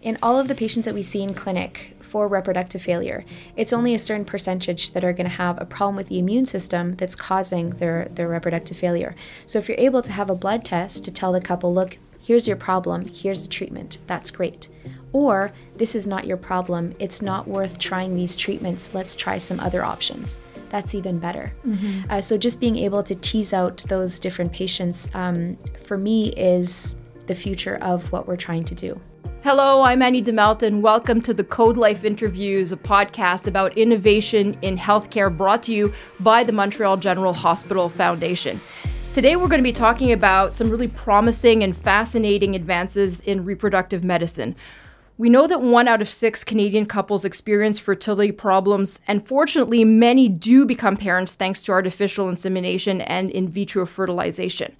in all of the patients that we see in clinic for reproductive failure, it's only a certain percentage that are going to have a problem with the immune system that's causing their, their reproductive failure. So if you're able to have a blood test to tell the couple, look, here's your problem, here's the treatment, that's great. Or this is not your problem, it's not worth trying these treatments, let's try some other options. That's even better. Mm-hmm. Uh, so, just being able to tease out those different patients um, for me is the future of what we're trying to do. Hello, I'm Annie DeMelton. Welcome to the Code Life Interviews, a podcast about innovation in healthcare brought to you by the Montreal General Hospital Foundation. Today, we're going to be talking about some really promising and fascinating advances in reproductive medicine. We know that one out of six Canadian couples experience fertility problems, and fortunately, many do become parents thanks to artificial insemination and in vitro fertilization.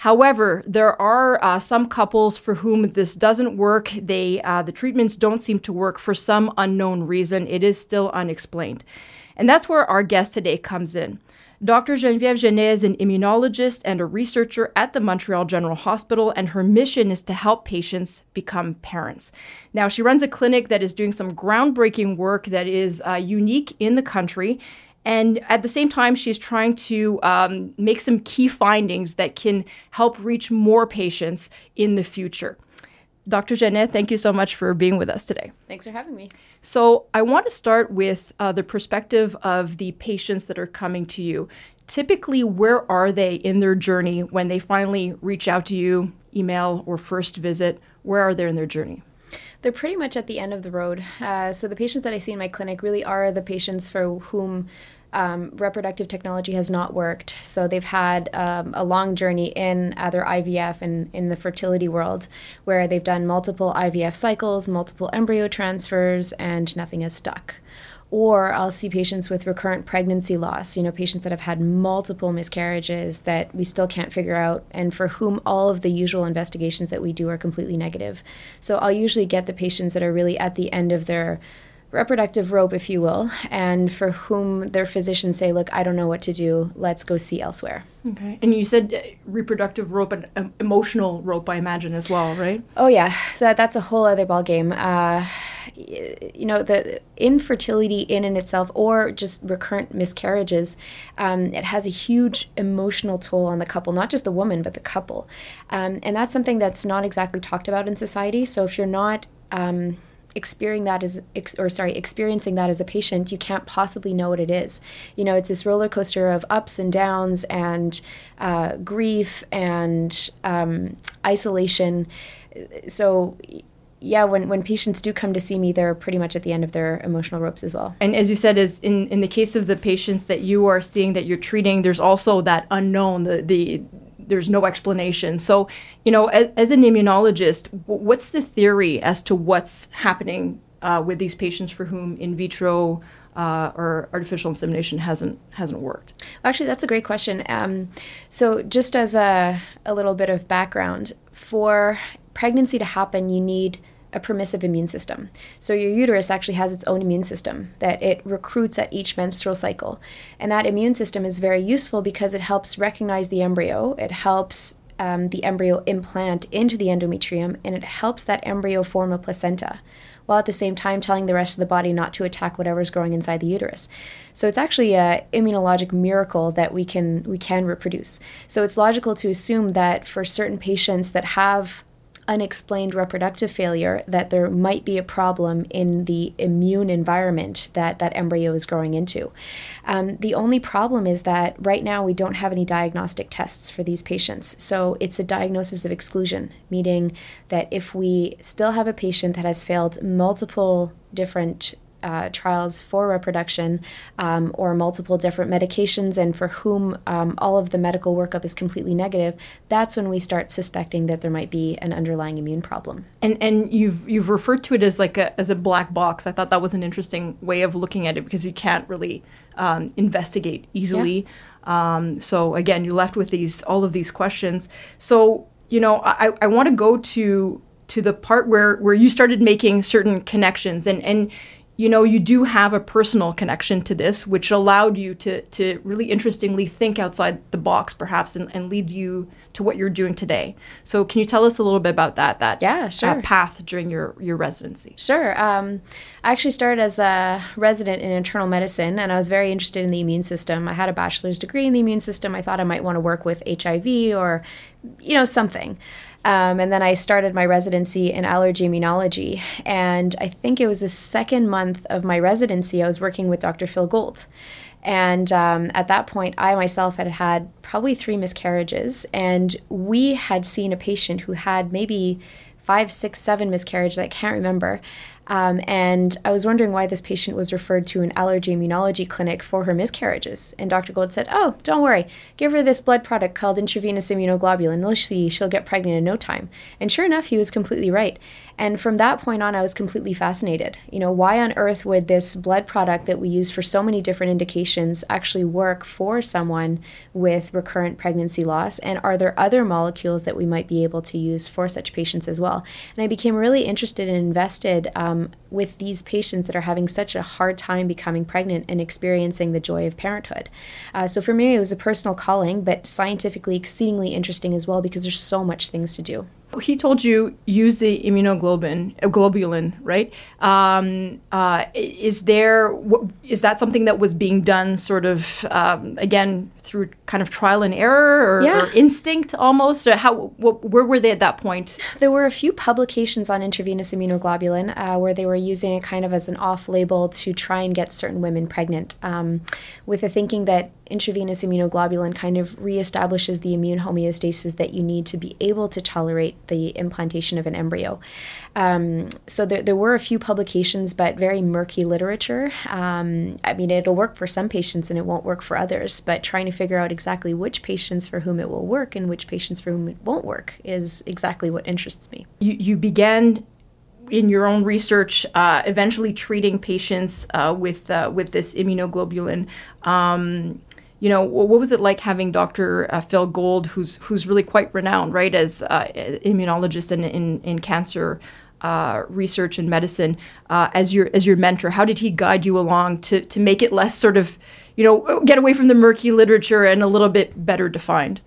However, there are uh, some couples for whom this doesn't work. They uh, the treatments don't seem to work for some unknown reason. It is still unexplained, and that's where our guest today comes in. Dr. Geneviève Genest is an immunologist and a researcher at the Montreal General Hospital, and her mission is to help patients become parents. Now, she runs a clinic that is doing some groundbreaking work that is uh, unique in the country and at the same time, she's trying to um, make some key findings that can help reach more patients in the future. Dr. Genest, thank you so much for being with us today. Thanks for having me. So, I want to start with uh, the perspective of the patients that are coming to you. Typically, where are they in their journey when they finally reach out to you, email, or first visit? Where are they in their journey? They're pretty much at the end of the road. Uh, so the patients that I see in my clinic really are the patients for whom um, reproductive technology has not worked. So they've had um, a long journey in either IVF and in the fertility world, where they've done multiple IVF cycles, multiple embryo transfers, and nothing has stuck. Or I'll see patients with recurrent pregnancy loss, you know, patients that have had multiple miscarriages that we still can't figure out, and for whom all of the usual investigations that we do are completely negative. So I'll usually get the patients that are really at the end of their reproductive rope, if you will, and for whom their physicians say, look, I don't know what to do, let's go see elsewhere. Okay. And you said uh, reproductive rope and um, emotional rope, I imagine, as well, right? Oh, yeah. So that, that's a whole other ballgame. Uh, you know, the infertility in and itself, or just recurrent miscarriages, um, it has a huge emotional toll on the couple, not just the woman, but the couple. Um, and that's something that's not exactly talked about in society. So if you're not, um, experiencing that as or sorry experiencing that as a patient you can't possibly know what it is you know it's this roller coaster of ups and downs and uh, grief and um, isolation so yeah, when, when patients do come to see me, they're pretty much at the end of their emotional ropes as well. And as you said, is in, in the case of the patients that you are seeing that you're treating, there's also that unknown, the, the there's no explanation. So, you know, as, as an immunologist, what's the theory as to what's happening uh, with these patients for whom in vitro uh, or artificial insemination hasn't hasn't worked? Actually, that's a great question. Um, so, just as a, a little bit of background, for pregnancy to happen, you need a permissive immune system. So your uterus actually has its own immune system that it recruits at each menstrual cycle. And that immune system is very useful because it helps recognize the embryo, it helps um, the embryo implant into the endometrium, and it helps that embryo form a placenta. While at the same time telling the rest of the body not to attack whatever's growing inside the uterus, so it's actually a immunologic miracle that we can we can reproduce. So it's logical to assume that for certain patients that have unexplained reproductive failure that there might be a problem in the immune environment that that embryo is growing into. Um, the only problem is that right now we don't have any diagnostic tests for these patients. So it's a diagnosis of exclusion, meaning that if we still have a patient that has failed multiple different uh, trials for reproduction um, or multiple different medications and for whom um, all of the medical workup is completely negative, that's when we start suspecting that there might be an underlying immune problem. And and you've you've referred to it as like a as a black box. I thought that was an interesting way of looking at it because you can't really um, investigate easily. Yeah. Um, so again, you're left with these all of these questions. So you know, I, I want to go to to the part where where you started making certain connections and and you know, you do have a personal connection to this, which allowed you to, to really interestingly think outside the box, perhaps, and, and lead you to what you're doing today. So, can you tell us a little bit about that? That yeah, sure. Uh, path during your your residency. Sure. Um, I actually started as a resident in internal medicine, and I was very interested in the immune system. I had a bachelor's degree in the immune system. I thought I might want to work with HIV or, you know, something. Um, and then I started my residency in allergy immunology. And I think it was the second month of my residency, I was working with Dr. Phil Gold. And um, at that point, I myself had had probably three miscarriages. And we had seen a patient who had maybe five, six, seven miscarriages, I can't remember. Um, and I was wondering why this patient was referred to an allergy immunology clinic for her miscarriages. And Dr. Gold said, Oh, don't worry. Give her this blood product called intravenous immunoglobulin. You'll she'll get pregnant in no time. And sure enough, he was completely right. And from that point on, I was completely fascinated. You know, why on earth would this blood product that we use for so many different indications actually work for someone with recurrent pregnancy loss? And are there other molecules that we might be able to use for such patients as well? And I became really interested and invested um, with these patients that are having such a hard time becoming pregnant and experiencing the joy of parenthood. Uh, so for me, it was a personal calling, but scientifically exceedingly interesting as well because there's so much things to do. He told you use the immunoglobulin, uh, globulin, right? Um, uh, is there is that something that was being done, sort of um, again through kind of trial and error or, yeah. or instinct almost? Or how what, where were they at that point? There were a few publications on intravenous immunoglobulin uh, where they were using it kind of as an off-label to try and get certain women pregnant, um, with the thinking that intravenous immunoglobulin kind of reestablishes the immune homeostasis that you need to be able to tolerate the implantation of an embryo. Um, so there, there were a few publications, but very murky literature. Um, I mean, it'll work for some patients and it won't work for others, but trying to figure out exactly which patients for whom it will work and which patients for whom it won't work is exactly what interests me. You, you began in your own research, uh, eventually treating patients uh, with uh, with this immunoglobulin. Um, you know, what was it like having Dr. Uh, Phil Gold, who's who's really quite renowned, right, as uh, immunologist in in, in cancer uh, research and medicine, uh, as your as your mentor? How did he guide you along to to make it less sort of, you know, get away from the murky literature and a little bit better defined?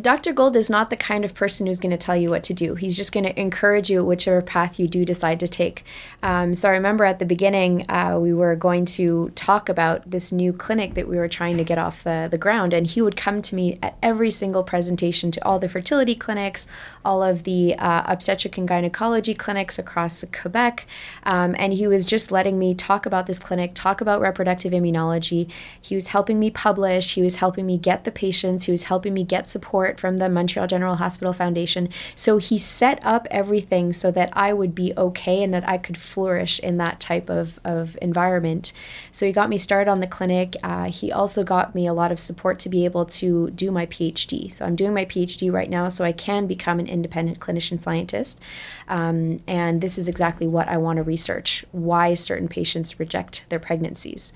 Dr. Gold is not the kind of person who's going to tell you what to do. He's just going to encourage you whichever path you do decide to take. Um, so I remember at the beginning, uh, we were going to talk about this new clinic that we were trying to get off the, the ground. And he would come to me at every single presentation to all the fertility clinics, all of the uh, obstetric and gynecology clinics across Quebec. Um, and he was just letting me talk about this clinic, talk about reproductive immunology. He was helping me publish, he was helping me get the patients, he was helping me get support from the Montreal General Hospital Foundation. So he set up everything so that I would be okay and that I could flourish in that type of, of environment. So he got me started on the clinic. Uh, he also got me a lot of support to be able to do my PhD. So I'm doing my PhD right now so I can become an independent clinician scientist. Um, and this is exactly what I want to research why certain patients reject their pregnancies.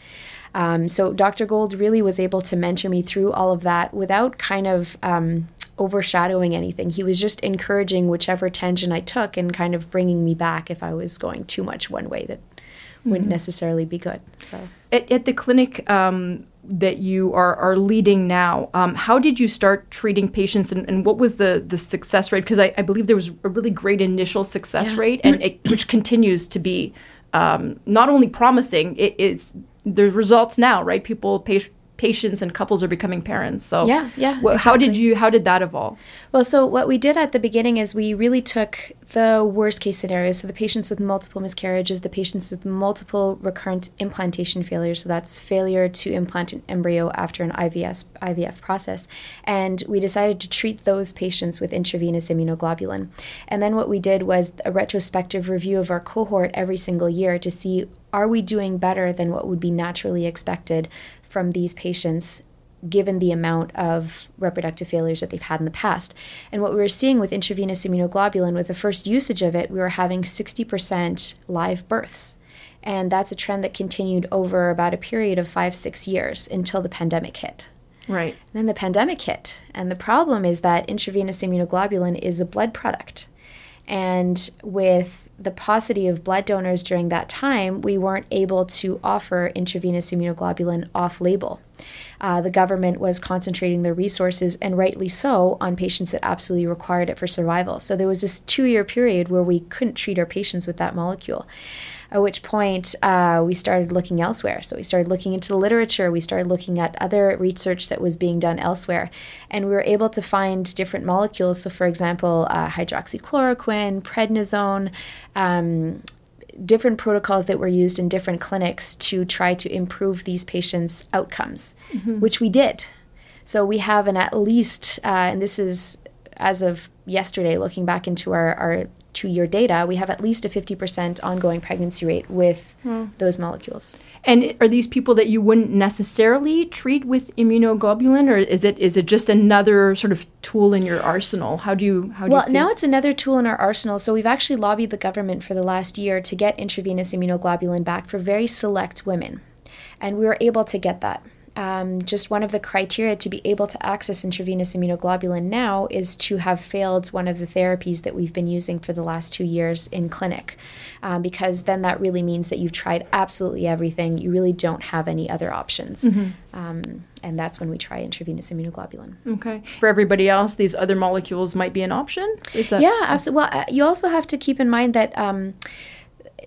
Um, so Dr. Gold really was able to mentor me through all of that without kind of um, overshadowing anything. He was just encouraging whichever tangent I took and kind of bringing me back if I was going too much one way that mm-hmm. wouldn't necessarily be good. So at, at the clinic. Um, that you are, are leading now. Um, how did you start treating patients, and, and what was the, the success rate? Because I, I, believe there was a really great initial success yeah. rate, and it, which continues to be um, not only promising, it, it's the results now, right? People, patients and couples are becoming parents. So yeah, yeah. Wh- exactly. How did you? How did that evolve? Well, so what we did at the beginning is we really took the worst case scenarios. So the patients with multiple miscarriages, the patients with multiple recurrent implantation failures. So that's failure to implant an embryo after an IVS, IVF process. And we decided to treat those patients with intravenous immunoglobulin. And then what we did was a retrospective review of our cohort every single year to see are we doing better than what would be naturally expected from these patients given the amount of reproductive failures that they've had in the past. And what we were seeing with intravenous immunoglobulin, with the first usage of it, we were having 60% live births. And that's a trend that continued over about a period of five, six years until the pandemic hit. Right. And then the pandemic hit. And the problem is that intravenous immunoglobulin is a blood product. And with the paucity of blood donors during that time, we weren't able to offer intravenous immunoglobulin off label. Uh, the government was concentrating their resources, and rightly so, on patients that absolutely required it for survival. So there was this two year period where we couldn't treat our patients with that molecule. At which point, uh, we started looking elsewhere. So we started looking into the literature, we started looking at other research that was being done elsewhere, and we were able to find different molecules. So, for example, uh, hydroxychloroquine, prednisone. Um, different protocols that were used in different clinics to try to improve these patients' outcomes, mm-hmm. which we did. So we have an at least, uh, and this is as of yesterday, looking back into our, our two year data, we have at least a 50% ongoing pregnancy rate with hmm. those molecules. And are these people that you wouldn't necessarily treat with immunoglobulin, or is it is it just another sort of tool in your arsenal? How do you how do well you now it's another tool in our arsenal. So we've actually lobbied the government for the last year to get intravenous immunoglobulin back for very select women, and we were able to get that um, just one of the criteria to be able to access intravenous immunoglobulin now is to have failed one of the therapies that we've been using for the last two years in clinic, um, because then that really means that you've tried absolutely everything. You really don't have any other options. Mm-hmm. Um, and that's when we try intravenous immunoglobulin. Okay. For everybody else, these other molecules might be an option? Is that- yeah, absolutely. Well, uh, you also have to keep in mind that um,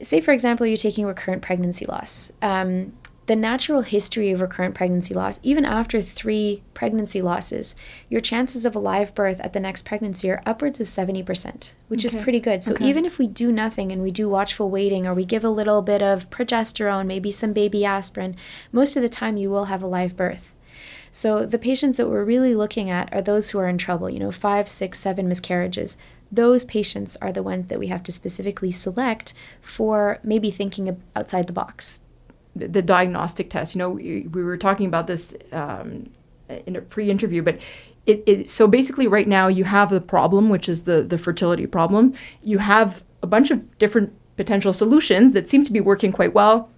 say for example you're taking recurrent pregnancy loss um, the natural history of recurrent pregnancy loss, even after three pregnancy losses, your chances of a live birth at the next pregnancy are upwards of 70%, which okay. is pretty good. So okay. even if we do nothing and we do watchful waiting or we give a little bit of progesterone, maybe some baby aspirin, most of the time you will have a live birth. So the patients that we're really looking at are those who are in trouble, you know, five, six, seven miscarriages. Those patients are the ones that we have to specifically select for maybe thinking outside the box the, the diagnostic test. You know, we, we were talking about this um, in a pre-interview, but it, it, so basically right now you have the problem, which is the the fertility problem. You have a bunch of different potential solutions that seem to be working quite well.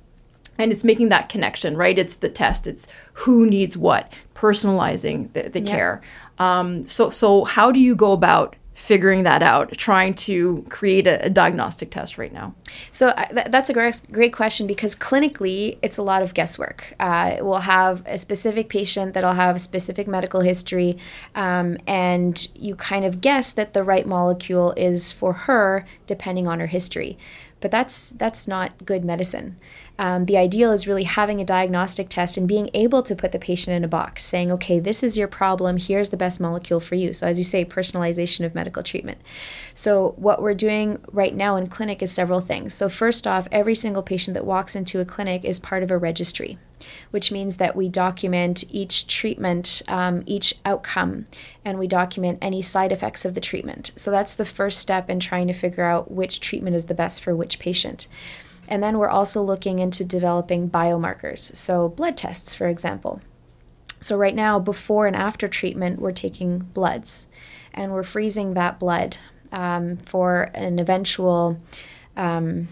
And it's making that connection, right? It's the test. It's who needs what, personalizing the, the care. Um, so, so how do you go about figuring that out, trying to create a, a diagnostic test right now? So th- that's a great, great question because clinically it's a lot of guesswork. Uh, we'll have a specific patient that'll have a specific medical history, um, and you kind of guess that the right molecule is for her depending on her history. But that's that's not good medicine. Um, the ideal is really having a diagnostic test and being able to put the patient in a box, saying, okay, this is your problem, here's the best molecule for you. So, as you say, personalization of medical treatment. So, what we're doing right now in clinic is several things. So, first off, every single patient that walks into a clinic is part of a registry which means that we document each treatment, um, each outcome, and we document any side effects of the treatment. So that's the first step in trying to figure out which treatment is the best for which patient. And then we're also looking into developing biomarkers, so blood tests, for example. So, right now, before and after treatment, we're taking bloods and we're freezing that blood um, for an eventual um,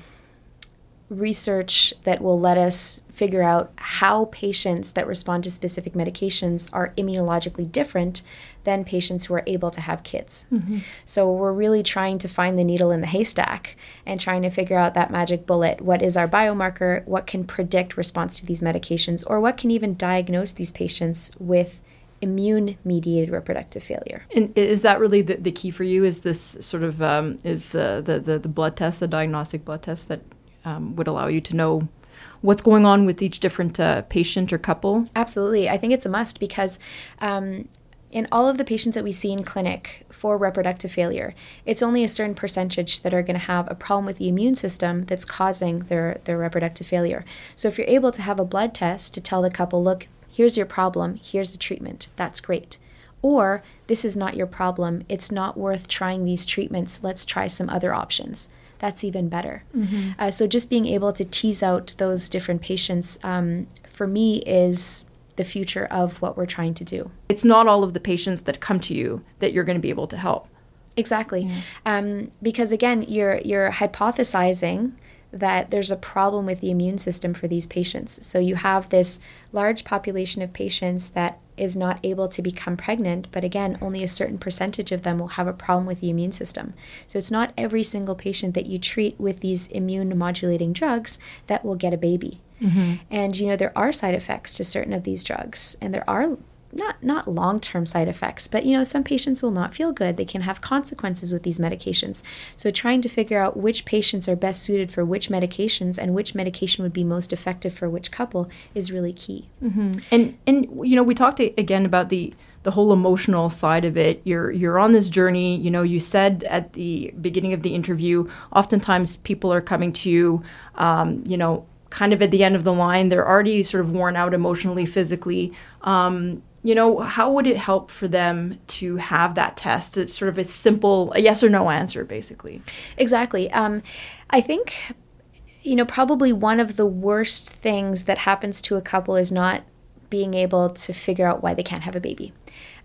research that will let us figure out how patients that respond to specific medications are immunologically different than patients who are able to have kids. Mm-hmm. So we're really trying to find the needle in the haystack and trying to figure out that magic bullet. What is our biomarker? What can predict response to these medications? Or what can even diagnose these patients with immune mediated reproductive failure. And is that really the, the key for you? Is this sort of um, is uh, the, the the blood test, the diagnostic blood test that um, would allow you to know what's going on with each different uh, patient or couple? Absolutely. I think it's a must because um, in all of the patients that we see in clinic for reproductive failure, it's only a certain percentage that are going to have a problem with the immune system that's causing their, their reproductive failure. So if you're able to have a blood test to tell the couple, look, here's your problem, here's the treatment, that's great. Or this is not your problem, it's not worth trying these treatments, let's try some other options that's even better. Mm-hmm. Uh, so just being able to tease out those different patients um, for me is the future of what we're trying to do. It's not all of the patients that come to you that you're going to be able to help. Exactly, yeah. um, because again, you're you're hypothesizing that there's a problem with the immune system for these patients. So you have this large population of patients that is not able to become pregnant, but again, only a certain percentage of them will have a problem with the immune system. So it's not every single patient that you treat with these immune modulating drugs that will get a baby. Mm-hmm. And you know, there are side effects to certain of these drugs, and there are not not long-term side effects but you know some patients will not feel good. They can have consequences with these medications. So trying to figure out which patients are best suited for which medications and which medication would be most effective for which couple is really key. Mm-hmm. and and you know we talked again about the the whole emotional side of it. You're you're on this journey. You know you said at the beginning of the interview oftentimes people are coming to you um, you know kind of at the end of the line. They're already sort of worn out emotionally physically. Um, you know, how would it help for them to have that test? It's sort of a simple, a yes or no answer, basically. Exactly. Um, I think, you know, probably one of the worst things that happens to a couple is not being able to figure out why they can't have a baby.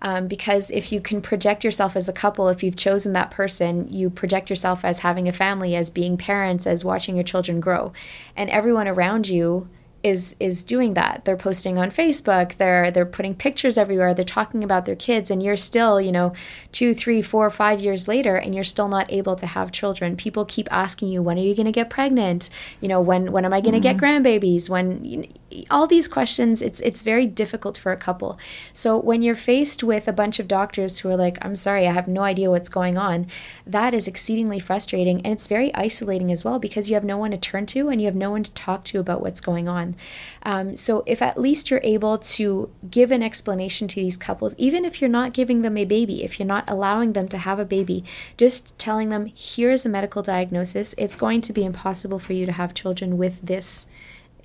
Um, because if you can project yourself as a couple, if you've chosen that person, you project yourself as having a family, as being parents, as watching your children grow. And everyone around you is is doing that. They're posting on Facebook. They're they're putting pictures everywhere. They're talking about their kids, and you're still, you know, two, three, four, five years later, and you're still not able to have children. People keep asking you, when are you going to get pregnant? You know, when when am I going to mm-hmm. get grandbabies? When you know, all these questions, it's it's very difficult for a couple. So when you're faced with a bunch of doctors who are like, I'm sorry, I have no idea what's going on, that is exceedingly frustrating, and it's very isolating as well because you have no one to turn to and you have no one to talk to about what's going on. Um, so if at least you're able to give an explanation to these couples, even if you're not giving them a baby, if you're not allowing them to have a baby, just telling them, here's a medical diagnosis. It's going to be impossible for you to have children with this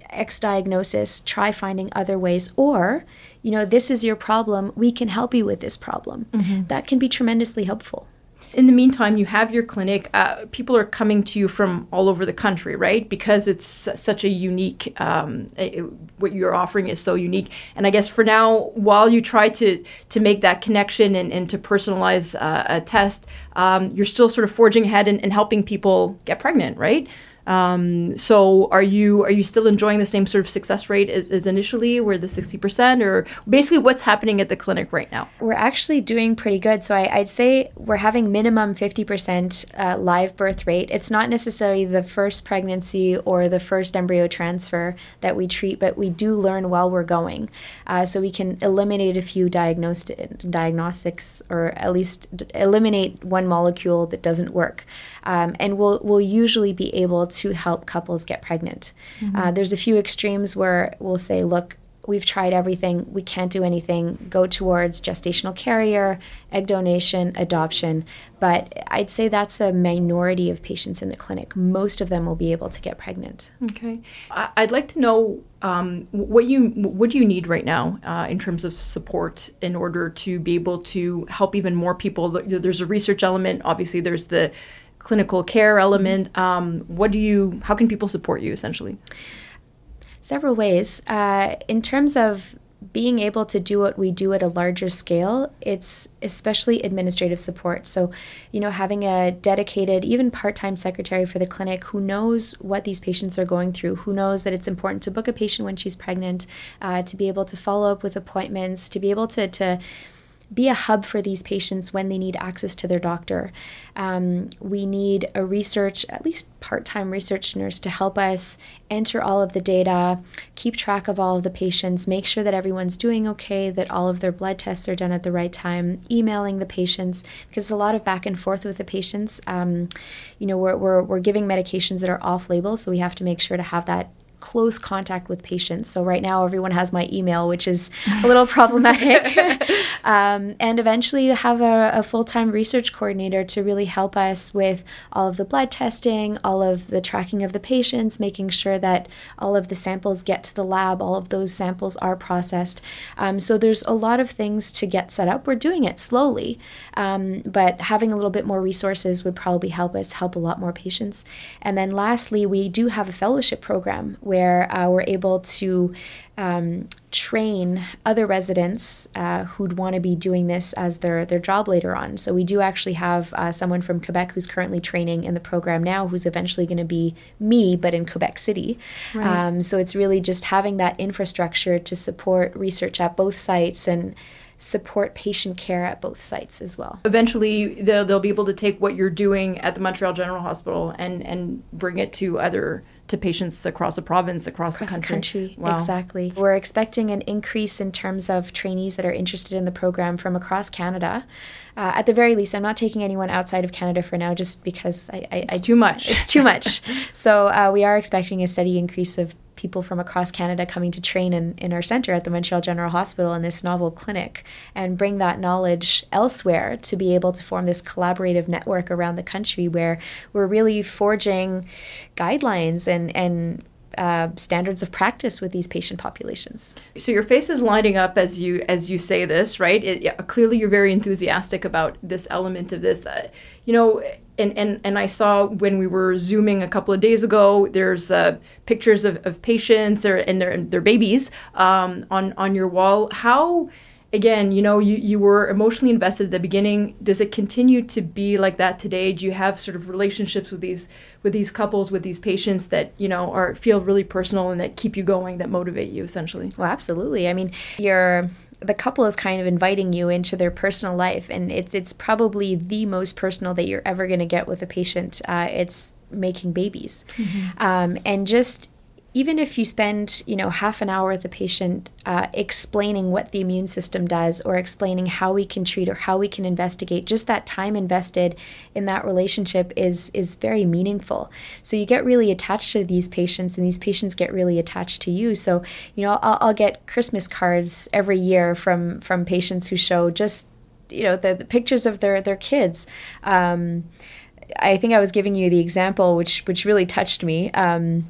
X diagnosis. Try finding other ways. Or, you know, this is your problem. We can help you with this problem. Mm-hmm. That can be tremendously helpful in the meantime, you have your clinic. Uh, people are coming to you from all over the country, right? Because it's such a unique, um, it, what you're offering is so unique. And I guess for now, while you try to to make that connection and, and to personalize uh, a test, um, you're still sort of forging ahead and, and helping people get pregnant, right? Um, so are you are you still enjoying the same sort of success rate as, as initially, where the sixty percent, or basically what's happening at the clinic right now? We're actually doing pretty good. So I, would say we're having minimum fifty percent uh, live birth rate. It's not necessarily the first pregnancy or the first embryo transfer that we treat, but we do learn while we're going, uh, so we can eliminate a few diagnostic diagnostics or at least eliminate one molecule that doesn't work, um, and we'll we'll usually be able to help couples get pregnant. Mm-hmm. Uh, there's a few extremes where we'll say, look, we've tried everything, we can't do anything, go towards gestational carrier, egg donation, adoption. But I'd say that's a minority of patients in the clinic. Most of them will be able to get pregnant. Okay. I'd like to know um, what you what do you need right now uh, in terms of support in order to be able to help even more people. There's a research element. Obviously, there's the clinical care element. Um, what do you? How can people support you essentially? Several ways. Uh, in terms of being able to do what we do at a larger scale, it's especially administrative support. So, you know, having a dedicated, even part time secretary for the clinic who knows what these patients are going through, who knows that it's important to book a patient when she's pregnant, uh, to be able to follow up with appointments, to be able to, to be a hub for these patients when they need access to their doctor. Um, we need a research, at least part time research nurse, to help us enter all of the data, keep track of all of the patients, make sure that everyone's doing okay, that all of their blood tests are done at the right time, emailing the patients, because it's a lot of back and forth with the patients. Um, you know, we're, we're, we're giving medications that are off label, so we have to make sure to have that close contact with patients. So right now, everyone has my email, which is a little problematic. um, and eventually, you have a, a full time research coordinator to really help us with all of the blood testing, all of the tracking of the patients, making sure that all of the samples get to the lab, all of those samples are processed. Um, so there's a lot of things to get set up. We're doing it slowly, um, but having a little bit more resources would probably help us help a lot more patients. And then lastly, we do have a fellowship program where uh, we're able to um, train other residents uh, who'd want to be doing this as their, their job later on. So we do actually have uh, someone from Quebec who's currently training in the program now, who's eventually going to be me, but in Quebec City. Right. Um, so it's really just having that infrastructure to support research at both sites and support patient care at both sites as well. Eventually, they'll, they'll be able to take what you're doing at the Montreal General Hospital and, and bring it to other to patients across the province, across, across the country. The country. Wow. Exactly. We're expecting an increase in terms of trainees that are interested in the program from across Canada. Uh, at the very least, I'm not taking anyone outside of Canada for now, just because I, I, it's I, too much. It's too much. so uh, we are expecting a steady increase of people from across Canada coming to train in, in our center at the Montreal General Hospital in this novel clinic and bring that knowledge elsewhere to be able to form this collaborative network around the country where we're really forging guidelines and, and uh, standards of practice with these patient populations. So your face is lighting up as you as you say this, right? It, yeah, clearly, you're very enthusiastic about this element of this. Uh, you know, and, and, and I saw when we were zooming a couple of days ago, there's uh, pictures of, of patients or, and their, their babies um, on, on your wall. How, again, you know, you, you were emotionally invested at the beginning. Does it continue to be like that today? Do you have sort of relationships with these with these couples, with these patients that, you know, are feel really personal and that keep you going, that motivate you essentially? Well, absolutely. I mean, you're the couple is kind of inviting you into their personal life, and it's it's probably the most personal that you're ever going to get with a patient. Uh, it's making babies, mm-hmm. um, and just even if you spend you know half an hour with the patient uh, explaining what the immune system does or explaining how we can treat or how we can investigate just that time invested in that relationship is is very meaningful. So you get really attached to these patients and these patients get really attached to you. So you know i'll, I'll get christmas cards every year from from patients who show just you know the, the pictures of their their kids. Um, i think i was giving you the example which which really touched me. Um,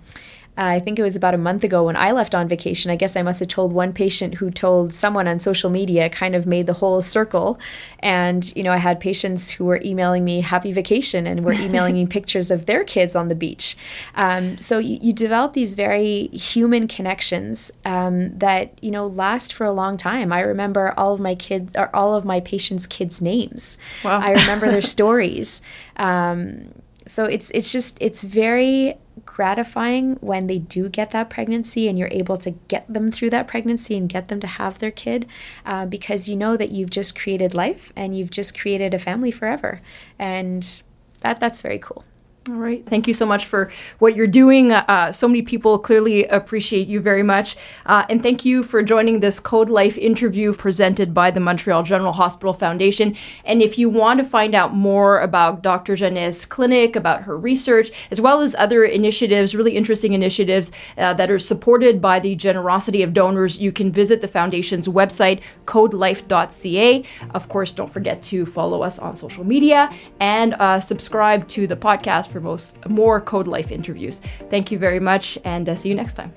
I think it was about a month ago when I left on vacation. I guess I must have told one patient who told someone on social media, kind of made the whole circle. And, you know, I had patients who were emailing me happy vacation and were emailing me pictures of their kids on the beach. Um, so you, you, develop these very human connections um, that, you know, last for a long time. I remember all of my kids, or all of my patients' kids' names. Wow. I remember their stories. Um, so it's it's just it's very gratifying when they do get that pregnancy and you're able to get them through that pregnancy and get them to have their kid uh, because you know that you've just created life and you've just created a family forever. And that that's very cool all right. Thank you so much for what you're doing. Uh, so many people clearly appreciate you very much. Uh, and thank you for joining this Code Life interview presented by the Montreal General Hospital Foundation. And if you want to find out more about Dr. Genest clinic, about her research, as well as other initiatives, really interesting initiatives uh, that are supported by the generosity of donors, you can visit the foundation's website, codelife.ca. Of course, don't forget to follow us on social media and uh, subscribe to the podcast for most more Code Life interviews. Thank you very much, and uh, see you next time.